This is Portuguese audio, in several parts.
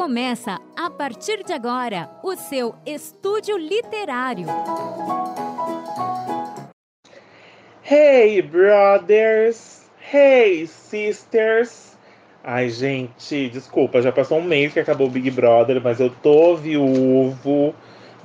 Começa a partir de agora o seu estúdio literário. Hey, brothers! Hey, sisters! Ai, gente, desculpa, já passou um mês que acabou o Big Brother, mas eu tô viúvo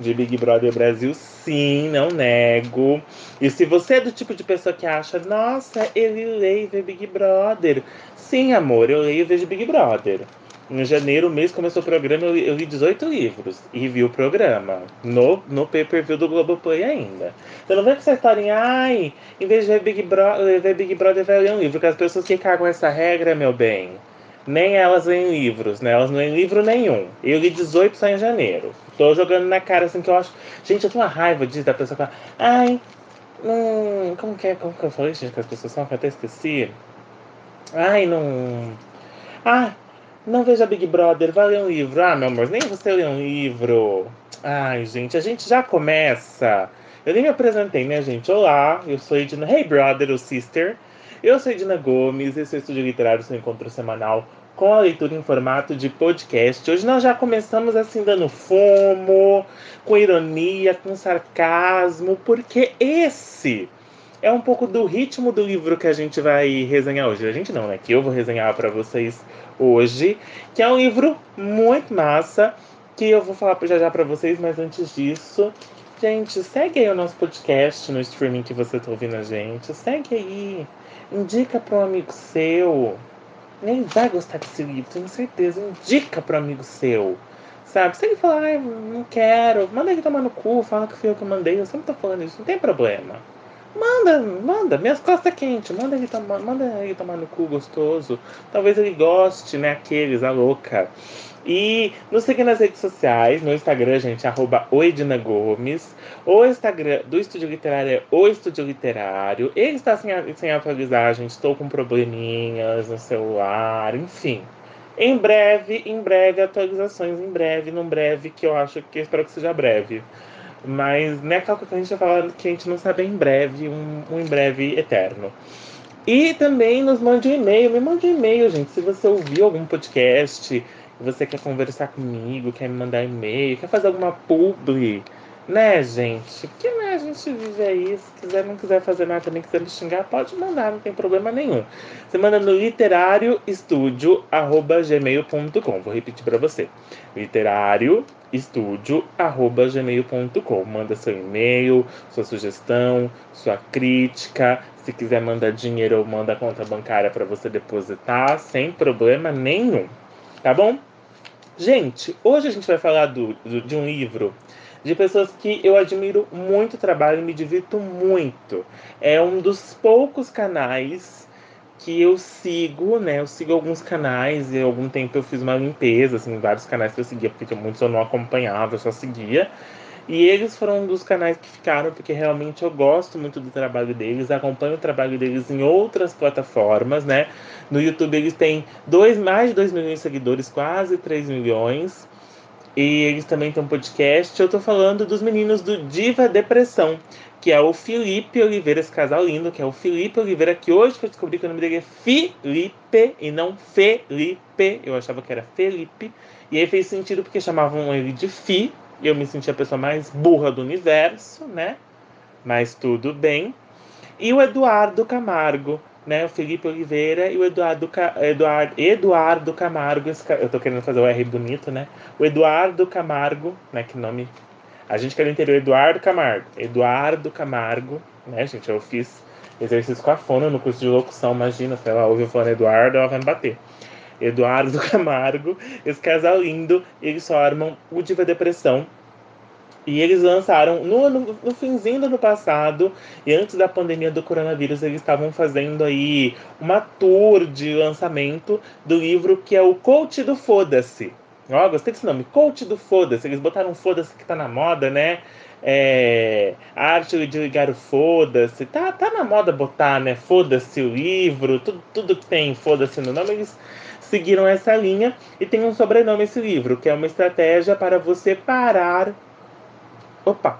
de Big Brother Brasil, sim, não nego. E se você é do tipo de pessoa que acha, nossa, ele lê e vê Big Brother. Sim, amor, eu leio e vejo Big Brother. Em janeiro, mês começou o programa, eu li 18 livros e vi o programa no, no pay-per-view do Globoplay ainda. Então não vem com essa historinha, ai, em vez de ver Big, Bro ver Big Brother, vai ler um livro, porque as pessoas que cagam essa regra, meu bem, nem elas leem livros, né? Elas não leem livro nenhum. Eu li 18 só em janeiro. Tô jogando na cara assim que eu acho. Gente, eu tenho uma raiva disso da pessoa falar, ai, hum, como que é? Como que eu falei, gente, que as pessoas são que eu até esqueci? Ai, não. Ah, não veja Big Brother, vai ler um livro. Ah, meu amor, nem você lê um livro. Ai, gente, a gente já começa. Eu nem me apresentei, né, gente? Olá, eu sou Edna. Hey, brother ou sister. Eu sou Edna Gomes, esse é o Estúdio Literário, seu encontro semanal com a leitura em formato de podcast. Hoje nós já começamos assim dando fomo, com ironia, com sarcasmo, porque esse é um pouco do ritmo do livro que a gente vai resenhar hoje. A gente não, né? Que eu vou resenhar para vocês hoje, que é um livro muito massa, que eu vou falar já já para vocês, mas antes disso, gente, segue aí o nosso podcast no streaming que você tá ouvindo a gente. Segue aí. Indica para um amigo seu. Nem vai gostar desse livro, tenho certeza. Indica para um amigo seu. Sabe? Se ele falar, ah, não quero, manda ele tomar no cu, fala que fui eu que mandei. Eu sempre tô falando isso, não tem problema. Manda, manda, minhas costas quentes, manda ele tomar, manda ele tomar no cu gostoso. Talvez ele goste, né? Aqueles, a louca. E nos siga nas redes sociais, no Instagram, gente, arroba Oedina Gomes. O Instagram do Estúdio Literário é o Estúdio Literário. Ele está sem, sem atualizar, gente. Estou com probleminhas no celular, enfim. Em breve, em breve, atualizações, em breve, num breve, que eu acho que espero que seja breve. Mas não é aquela coisa que a gente vai falar que a gente não sabe em breve, um, um em breve eterno. E também nos mande um e-mail. Me mande um e-mail, gente. Se você ouviu algum podcast, você quer conversar comigo, quer me mandar e-mail, quer fazer alguma publi, né, gente? Porque né, a gente vive aí. Se quiser, não quiser fazer nada também, quiser me xingar, pode mandar, não tem problema nenhum. Você manda no literarioestudio.gmail.com. Vou repetir para você. Literário estúdio@gmail.com. Manda seu e-mail, sua sugestão, sua crítica. Se quiser mandar dinheiro, manda a conta bancária para você depositar, sem problema nenhum. Tá bom? Gente, hoje a gente vai falar do, do, de um livro de pessoas que eu admiro muito o trabalho e me divirto muito. É um dos poucos canais que eu sigo, né? Eu sigo alguns canais e algum tempo eu fiz uma limpeza, assim, vários canais que eu seguia, porque muitos eu não acompanhava, eu só seguia. E eles foram um dos canais que ficaram, porque realmente eu gosto muito do trabalho deles, acompanho o trabalho deles em outras plataformas, né? No YouTube eles têm dois, mais de 2 milhões de seguidores, quase 3 milhões. E eles também têm um podcast. Eu tô falando dos meninos do Diva Depressão, que é o Felipe Oliveira, esse casal lindo, que é o Felipe Oliveira, que hoje que eu descobri que o nome dele é Felipe e não Felipe. Eu achava que era Felipe. E aí fez sentido porque chamavam ele de Fi. E eu me senti a pessoa mais burra do universo, né? Mas tudo bem. E o Eduardo Camargo, né? O Felipe Oliveira e o Eduardo, Eduardo, Eduardo Camargo. Eu tô querendo fazer o R bonito, né? O Eduardo Camargo, né? Que nome a gente quer no interior Eduardo Camargo. Eduardo Camargo, né, gente? Eu fiz exercício com a fono no curso de locução, imagina, se ela ouve falando Eduardo, ela vai me bater. Eduardo Camargo, esse casal lindo, eles formam o Diva Depressão. E eles lançaram no, no, no finzinho do ano passado, e antes da pandemia do coronavírus, eles estavam fazendo aí uma tour de lançamento do livro que é o Coach do Foda-se. Ó, gostei desse nome. Coach do Foda-se. Eles botaram Foda-se que tá na moda, né? É, arte de ligar o Foda-se. Tá, tá na moda botar, né? Foda-se o livro. Tudo, tudo que tem Foda-se no nome. Eles seguiram essa linha. E tem um sobrenome esse livro, que é uma estratégia para você parar. Opa!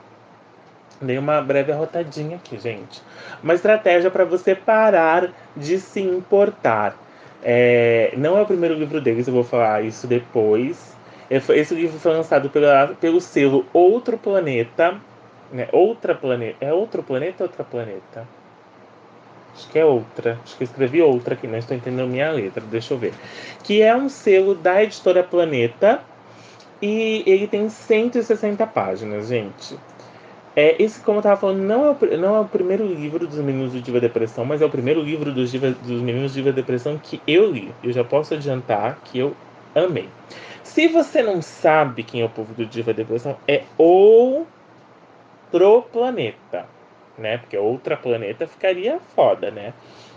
Dei uma breve arrotadinha aqui, gente. Uma estratégia para você parar de se importar. É, não é o primeiro livro deles, eu vou falar isso depois. Esse livro foi lançado pela, pelo selo Outro Planeta. Né? Outra Planeta. É Outro Planeta ou Outra Planeta? Acho que é outra. Acho que eu escrevi outra aqui, não estou entendendo minha letra. Deixa eu ver. Que é um selo da editora Planeta. E ele tem 160 páginas, gente. É, esse, como eu estava falando, não é, o, não é o primeiro livro dos Meninos do Diva Depressão, mas é o primeiro livro dos, Diva, dos Meninos do Diva Depressão que eu li. Eu já posso adiantar que eu amei. Se você não sabe quem é o povo do Diva Depressão, é outro planeta, né? Porque outra planeta ficaria foda, né?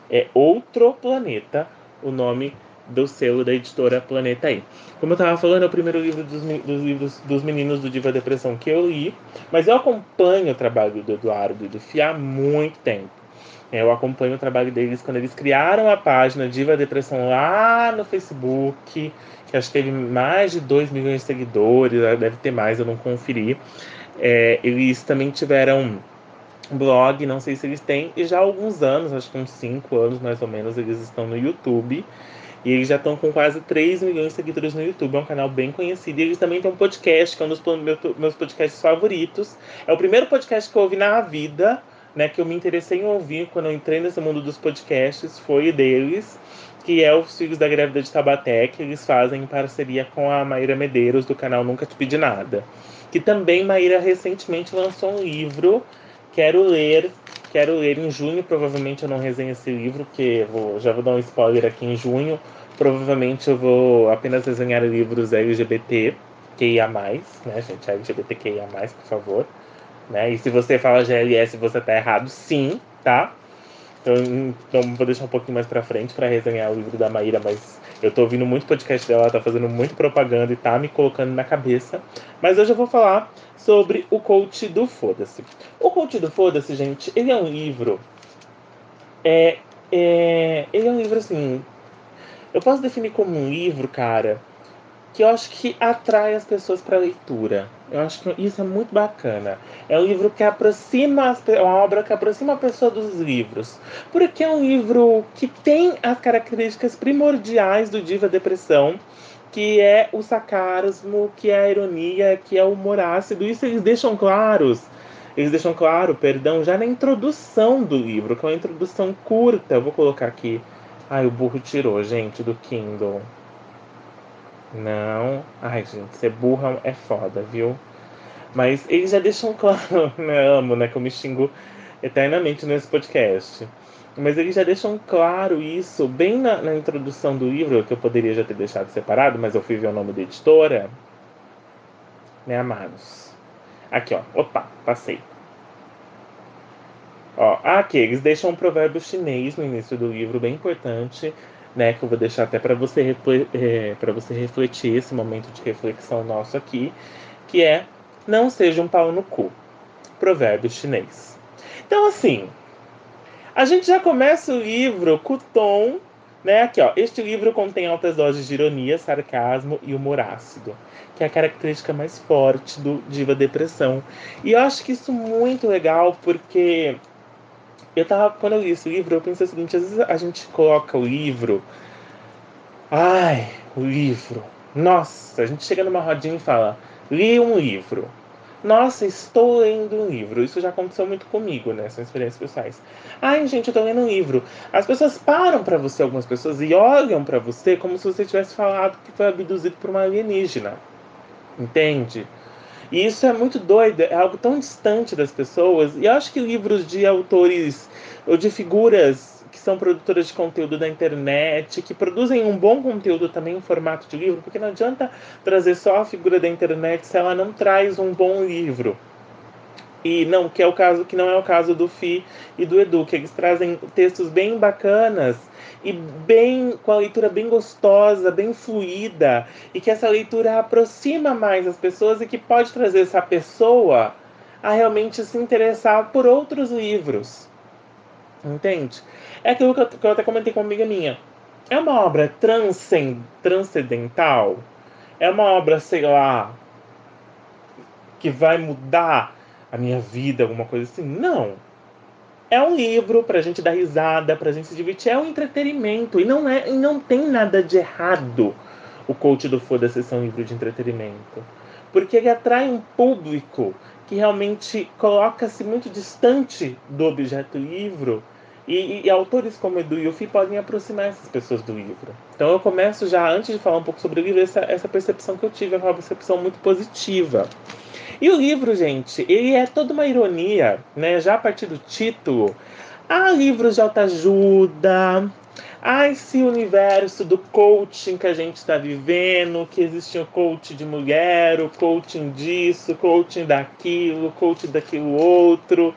É outro planeta o nome do selo da editora Planeta aí. Como eu estava falando, é o primeiro livro dos, dos, livros dos meninos do Diva Depressão que eu li, mas eu acompanho o trabalho do Eduardo e do Fia há muito tempo. Eu acompanho o trabalho deles quando eles criaram a página Diva Depressão lá no Facebook, que acho que teve mais de 2 milhões de seguidores, deve ter mais, eu não conferi. É, eles também tiveram blog, não sei se eles têm, e já há alguns anos, acho que uns 5 anos mais ou menos, eles estão no YouTube. E eles já estão com quase 3 milhões de seguidores no YouTube, é um canal bem conhecido. E eles também têm um podcast, que é um dos meus podcasts favoritos. É o primeiro podcast que eu ouvi na vida, né? Que eu me interessei em ouvir quando eu entrei nesse mundo dos podcasts, foi deles, que é os Filhos da Grávida de Tabaté, que eles fazem em parceria com a Maíra Medeiros, do canal Nunca Te Pedi Nada. Que também Maíra recentemente lançou um livro, quero ler, Quero ler em junho, provavelmente eu não resenho esse livro, porque vou, já vou dar um spoiler aqui em junho. Provavelmente eu vou apenas resenhar livros LGBT, QIA+, né, gente? LGBTQIA+, por favor. Né? E se você fala GLS, você tá errado, sim, tá? Então, então vou deixar um pouquinho mais pra frente para resenhar o livro da Maíra, mas eu tô ouvindo muito podcast dela, ela tá fazendo muito propaganda e tá me colocando na cabeça. Mas hoje eu vou falar sobre o coach do Foda-se. O coach do Foda-se, gente, ele é um livro. É, é, ele é um livro assim. Eu posso definir como um livro, cara, que eu acho que atrai as pessoas para a leitura. Eu acho que isso é muito bacana. É um livro que aproxima, é uma obra que aproxima a pessoa dos livros. Porque é um livro que tem as características primordiais do Diva Depressão, que é o sarcasmo, que é a ironia, que é o humor ácido. Isso eles deixam claros. Eles deixam claro, perdão, já na introdução do livro, que é uma introdução curta. Eu vou colocar aqui. Ai, o burro tirou, gente, do Kindle. Não. Ai, gente, ser burra é foda, viu? Mas eles já deixam claro, né? Amo, né? Que eu me xingo eternamente nesse podcast. Mas eles já deixam claro isso bem na, na, introdução do livro, que eu poderia já ter deixado separado, mas eu fui ver o nome da editora. Né, amados? Aqui, ó. Opa, passei. Ó, aqui, eles deixam um provérbio chinês no início do livro, bem importante, né? Que eu vou deixar até para você, é, você refletir esse momento de reflexão nosso aqui, que é não seja um pau no cu. Provérbio chinês. Então, assim, a gente já começa o livro com o tom, né? Aqui, ó. Este livro contém altas doses de ironia, sarcasmo e humor ácido, que é a característica mais forte do Diva Depressão. E eu acho que isso muito legal, porque eu tava, quando eu li esse livro, eu pensei o seguinte: às vezes a gente coloca o livro. Ai, o livro. Nossa, a gente chega numa rodinha e fala: li um livro. Nossa, estou lendo um livro. Isso já aconteceu muito comigo, né? São experiências pessoais. Ai, gente, eu tô lendo um livro. As pessoas param para você, algumas pessoas, e olham para você como se você tivesse falado que foi abduzido por uma alienígena. Entende? E isso é muito doido, é algo tão distante das pessoas. E eu acho que livros de autores ou de figuras que são produtoras de conteúdo da internet, que produzem um bom conteúdo também em formato de livro, porque não adianta trazer só a figura da internet se ela não traz um bom livro. E não, que é o caso que não é o caso do Fi e do Edu, que eles trazem textos bem bacanas e bem com a leitura bem gostosa, bem fluida, e que essa leitura aproxima mais as pessoas e que pode trazer essa pessoa a realmente se interessar por outros livros. Entende? É aquilo que eu, que eu até comentei com uma amiga minha. É uma obra transcend, transcendental? É uma obra, sei lá, que vai mudar a minha vida, alguma coisa assim? Não. É um livro pra gente dar risada, pra gente se divertir, é um entretenimento e não é e não tem nada de errado o coach do Foda-se ser um livro de entretenimento. Porque ele atrai um público que realmente coloca-se muito distante do objeto livro e, e, autores como Edu e Yufi podem aproximar essas pessoas do livro. Então eu começo já, antes de falar um pouco sobre o livro, essa, essa percepção que eu tive, é uma percepção muito positiva. E o livro, gente, ele é toda uma ironia, né? Já a partir do título, há livros de autoajuda, há esse universo do coaching que a gente está vivendo, que existe o coaching de mulher, o coaching disso, coaching daquilo, coaching daquilo outro.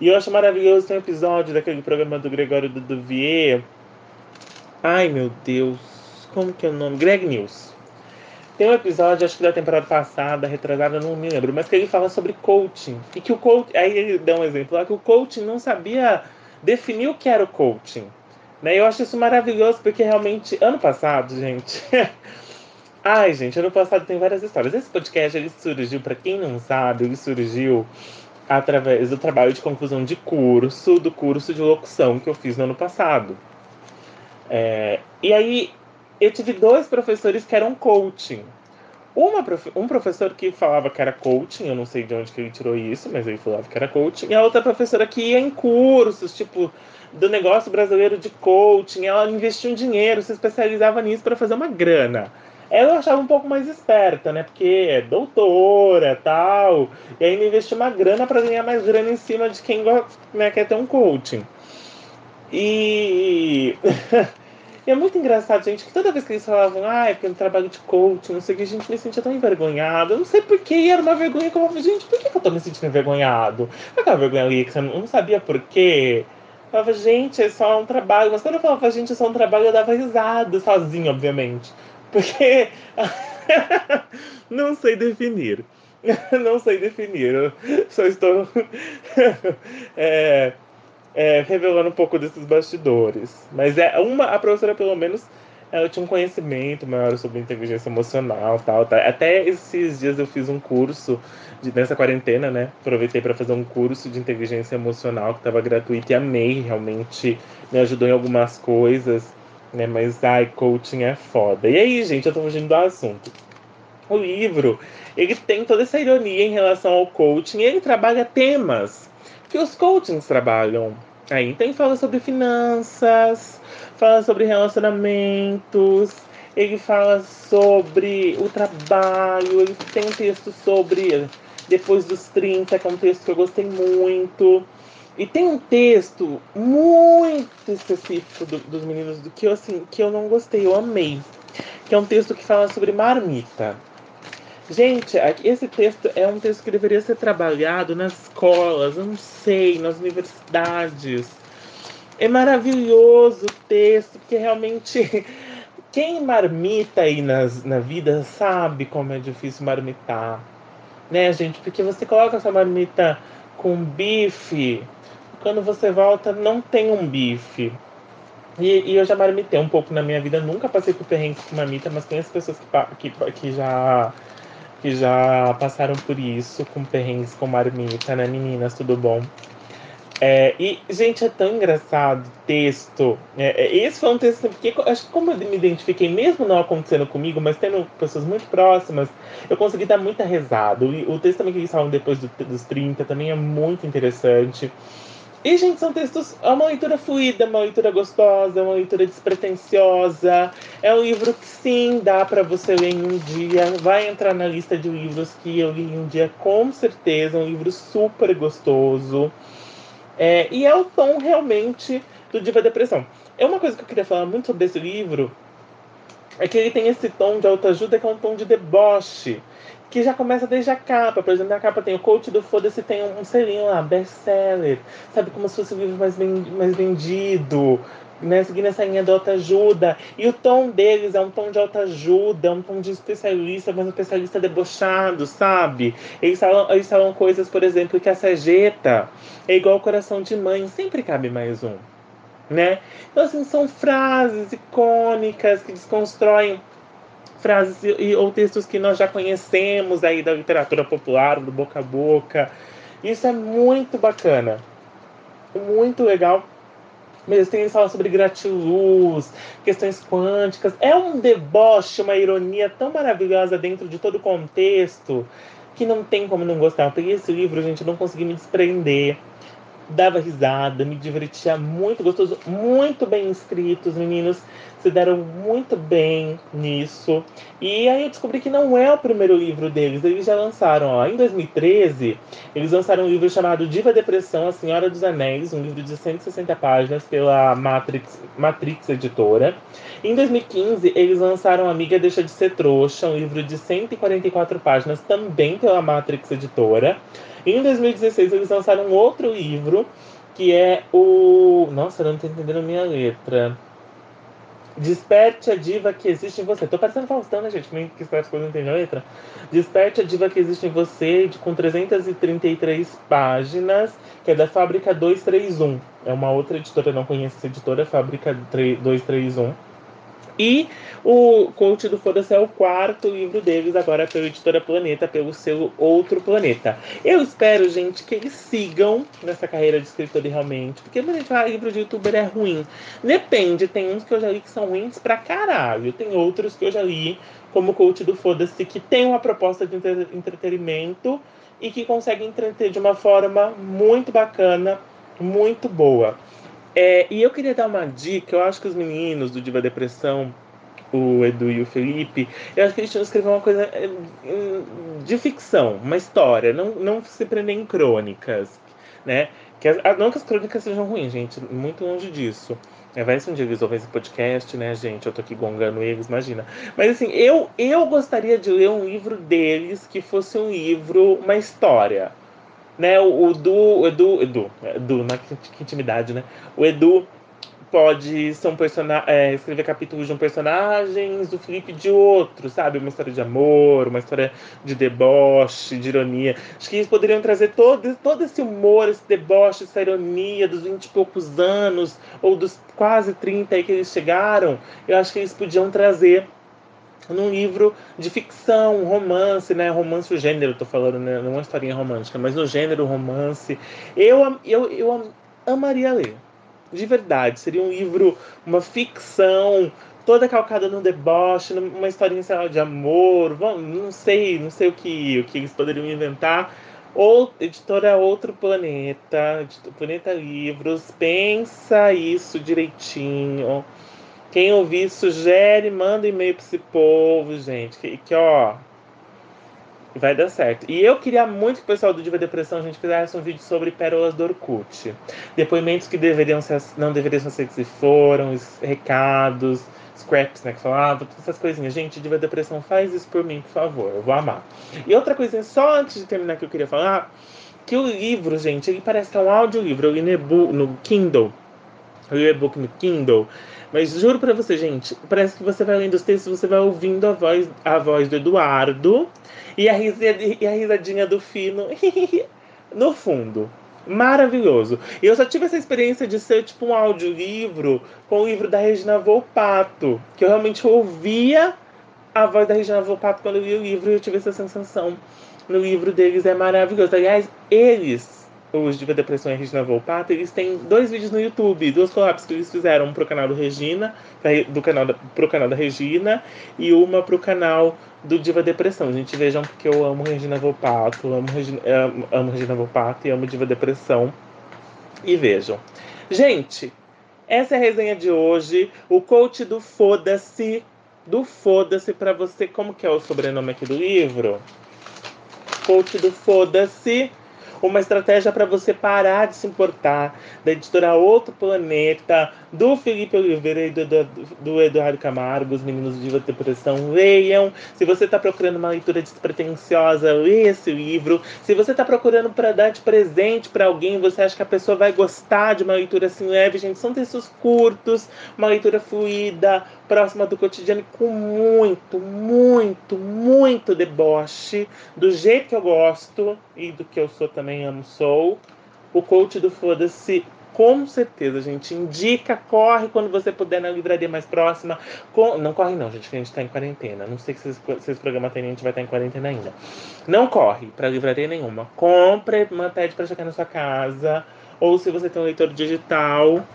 E eu acho maravilhoso tem um episódio daquele programa do Gregório do Duvier. Ai meu Deus, como que é o nome? Greg News. Tem um episódio, acho que da temporada passada, retrasada, não me lembro, mas que ele fala sobre coaching. E que o coach. Aí ele dá um exemplo lá que o coaching não sabia definir o que era o coaching. Né? Eu acho isso maravilhoso, porque realmente, ano passado, gente. Ai, gente, ano passado tem várias histórias. Esse podcast ele surgiu, para quem não sabe, ele surgiu através do trabalho de conclusão de curso, do curso de locução que eu fiz no ano passado. É, e aí eu tive dois professores que eram coaching. Uma, um professor que falava que era coaching, eu não sei de onde que ele tirou isso, mas ele falava que era coaching, e a outra professora que ia em cursos, tipo, do negócio brasileiro de coaching, ela investia um dinheiro, se especializava nisso para fazer uma grana. Ela eu achava um pouco mais esperta, né? Porque é doutora tal, e ainda investiu uma grana para ganhar mais grana em cima de quem né, quer ter um coaching. E E é muito engraçado, gente, que toda vez que eles falavam, ah, é porque no trabalho de coaching, não sei o que, a gente me sentia tão envergonhado. Eu não sei porquê, era uma vergonha que eu falava, gente, por que, que eu tô me sentindo envergonhado? Aquela vergonha ali que você não, sabia porquê. Eu falava, gente, é só um trabalho. Mas quando eu falava, gente, é só um trabalho, eu dava risada, sozinho, obviamente. Porque não sei definir. não sei definir. Eu só estou. é é, revelando um pouco desses bastidores. Mas é uma, a professora, pelo menos, ela tinha um conhecimento maior sobre inteligência emocional tal, tal. Até esses dias eu fiz um curso de, nessa quarentena, né? Aproveitei para fazer um curso de inteligência emocional que estava gratuito e amei, realmente me ajudou em algumas coisas, né? Mas ai, coaching é foda. E aí, gente, eu tô fugindo do assunto. O livro, ele tem toda essa ironia em relação ao coaching, e ele trabalha temas que os coachings trabalham. Aí ele fala sobre finanças, fala sobre relacionamentos, ele fala sobre o trabalho, ele tem um texto sobre depois dos 30, que é um texto que eu gostei muito. E tem um texto muito específico do, dos meninos do que eu assim, que eu não gostei, eu amei. Que é um texto que fala sobre marmita. Gente, esse texto é um texto que deveria ser trabalhado nas escolas, eu não sei, nas universidades. É maravilhoso o texto, porque realmente quem marmita aí nas, na vida sabe como é difícil marmitar. Né, gente? Porque você coloca essa marmita com bife, quando você volta não tem um bife. E, e, eu já marmitei um pouco na minha vida, nunca passei por perrengue com marmita, mas conheço pessoas que, que, que já que já passaram por isso com perrengues com marmita, né, meninas? Tudo bom? É, e, gente, é tão engraçado texto. É, é, esse foi um texto, porque acho que como eu me identifiquei, mesmo não acontecendo comigo, mas tendo pessoas muito próximas, eu consegui dar muita rezada. O, o texto também que eles falam depois do, dos 30 também é muito interessante. E, gente, são textos. É uma leitura fluida, uma leitura gostosa, uma leitura despretensiosa. É um livro que, sim, dá para você ler em um dia. Vai entrar na lista de livros que eu li em um dia, com certeza. É um livro super gostoso. É, e é o tom realmente do Diva Depressão. É uma coisa que eu queria falar muito sobre esse livro. É que ele tem esse tom de autoajuda que é um tom de deboche que já começa desde a capa. Por exemplo, na capa tem o coach do Foda-se, tem um selinho lá, best-seller. Sabe, como se fosse o livro mais, mais vendido. Né, seguindo essa linha de autoajuda. E o tom deles é um tom de autoajuda, um tom de especialista, mas um especialista debochado, sabe? Eles falam, eles falam coisas, por exemplo, que a sageta é igual ao coração de mãe, sempre cabe mais um. Né? Então, assim, são frases icônicas que desconstroem frases e, ou textos que nós já conhecemos aí da literatura popular, do boca a boca. Isso é muito bacana, muito legal. Mas tem falam sobre gratiluz, questões quânticas. É um deboche, uma ironia tão maravilhosa dentro de todo o contexto que não tem como não gostar. Eu peguei esse livro, gente, não consegui me desprender dava risada, me divertia muito gostoso, muito bem escritos, meninos se deram muito bem nisso. E aí eu descobri que não é o primeiro livro deles, eles já lançaram, ó, em 2013, eles lançaram um livro chamado Diva Depressão, A Senhora dos Anéis, um livro de 160 páginas pela Matrix, Matrix Editora. Em 2015, eles lançaram Amiga Deixa de Ser Trouxa, um livro de 144 páginas, também pela Matrix Editora. Em 2016, eles lançaram outro livro, que é o. Nossa, eu não estou entendendo minha letra. Desperte a diva que existe em você. Tô parecendo Faustão, né, gente? Nem que as coisas não tem letra. Desperte a diva que existe em você, com 333 páginas, que é da Fábrica 231. É uma outra editora, não conheço essa editora, Fábrica 231. E o Coach do Foda-se é o quarto livro deles, agora pela editora Planeta, pelo seu Outro Planeta. Eu espero, gente, que eles sigam nessa carreira de escritor realmente. Porque a gente fala livro de youtuber é ruim. Depende, tem uns que eu já li que são ruins pra caralho. Tem outros que eu já li, como o Coach do Foda-se, que tem uma proposta de entretenimento e que consegue entreter de uma forma muito bacana, muito boa. É, e eu queria dar uma dica, eu acho que os meninos do Diva Depressão, o Edu e o Felipe, eu acho que eles tinham escrever uma coisa é, de ficção, uma história, não, não se prender em crônicas, né? Que as, não que as crônicas sejam ruins, gente, muito longe disso. É, vai ser um dia eles ouvem esse podcast, né, gente? Eu tô aqui gongando eles, imagina. Mas assim, eu, eu gostaria de ler um livro deles que fosse um livro, uma história né? O, o o Edu, Edu, Edu, na que, que intimidade, né? O Edu pode ser um personagem, é, escrever capítulos de um personagem, o Felipe de outro, sabe? Uma história de amor, uma história de deboche, de ironia. Acho que eles poderiam trazer todo, todo esse humor, esse deboche, essa ironia dos 20 e poucos anos, ou dos quase 30 aí que eles chegaram. Eu acho que eles podiam trazer num livro de ficção, romance, né? Romance, o gênero, tô falando, né? Não uma historinha romântica, mas no gênero romance. Eu, eu, eu amaria ler. De verdade. Seria um livro, uma ficção, toda calcada no deboche, uma historinha, sei lá, de amor. Não sei, não sei o que, o que eles poderiam inventar. Ou editora Outro Planeta, Planeta Livros, pensa isso direitinho quem ouvir, sugere, manda e-mail para esse povo, gente. Que, que, ó. Vai dar certo. E eu queria muito que o pessoal do Diva Depressão gente fizesse um vídeo sobre pérolas do Orkut. Depoimentos que deveriam ser, não deveriam ser que se foram, recados, scraps, né? Que falava, todas essas coisinhas. Gente, Diva Depressão, faz isso por mim, por favor. Eu vou amar. E outra coisinha, só antes de terminar que eu queria falar, que o livro, gente, ele parece que é um audiolivro. Eu li no, Kindle. O e-book no Kindle. Mas juro para você, gente, parece que você vai lendo os textos, você vai ouvindo a voz, a voz do Eduardo e a, risadinha, e a risadinha do Fino no fundo. Maravilhoso. Eu só tive essa experiência de ser tipo um audiolivro com o livro da Regina Volpato, que eu realmente ouvia a voz da Regina Volpato quando eu li o livro e eu tive essa sensação. No livro deles é maravilhoso. Aliás, eles os Diva Depressão e Regina Volpato, eles têm dois vídeos no YouTube, duas collabs que eles fizeram, um pro canal do Regina, do canal da, pro canal da Regina, e uma pro canal do Diva Depressão. Gente, vejam porque eu amo Regina Volpato, amo Regina, amo, amo Regina Volpato e amo Diva Depressão. E vejam. Gente, essa é a resenha de hoje. O coach do Foda-se. Do Foda-se para você. Como que é o sobrenome aqui do livro? Coach do Foda-se uma estratégia para você parar de se importar, da editora Outro Planeta, do Felipe Oliveira e do, do, do Eduardo Camargo, os meninos de depressão, leiam. Se você está procurando uma leitura despretensiosa, leia esse livro. Se você está procurando para dar de presente para alguém, você acha que a pessoa vai gostar de uma leitura assim leve, gente, são textos curtos, uma leitura fluida, próxima do cotidiano, com muito, muito, muito deboche, do jeito que eu gosto e do que eu sou também amo sou. O coach do Foda-se com certeza, gente. Indica, corre quando você puder na livraria mais próxima. Com... Não corre não, gente, que a gente tá em quarentena. Não sei se esse, se esse programa tem, a gente vai estar em quarentena ainda. Não corre para livraria nenhuma. Compre, pede para chegar na sua casa. Ou se você tem um leitor digital,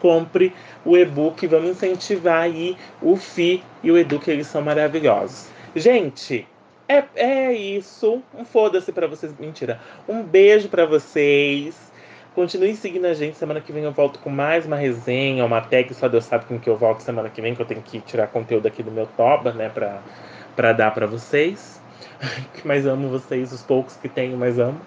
compre o e-book. Vamos incentivar aí o FI e o Edu, que eles são maravilhosos. Gente, é, é isso. Um foda-se pra vocês. Mentira. Um beijo pra vocês. Continue seguindo a gente. Semana que vem eu volto com mais uma resenha, uma tag. Só Deus sabe com que eu volto semana que vem, que eu tenho que tirar conteúdo aqui do meu Toba, né? Pra, pra dar pra vocês. mais amo vocês, os poucos que tenho, mais amo.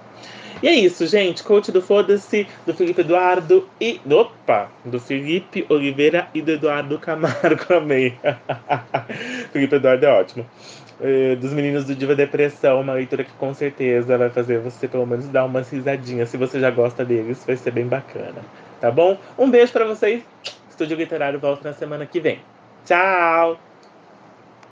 E é isso, gente. Coach do Foda-se, do Felipe Eduardo e. Opa! Do Felipe Oliveira e do Eduardo Camargo. Amei. Felipe Eduardo é ótimo. Uh, dos meninos do Diva Depressão, uma leitura que com certeza vai fazer você pelo menos dar uma risadinha. Se você já gosta deles, vai ser bem bacana. Tá bom? Um beijo para vocês. Estúdio Literário volta na semana que vem. Tchau!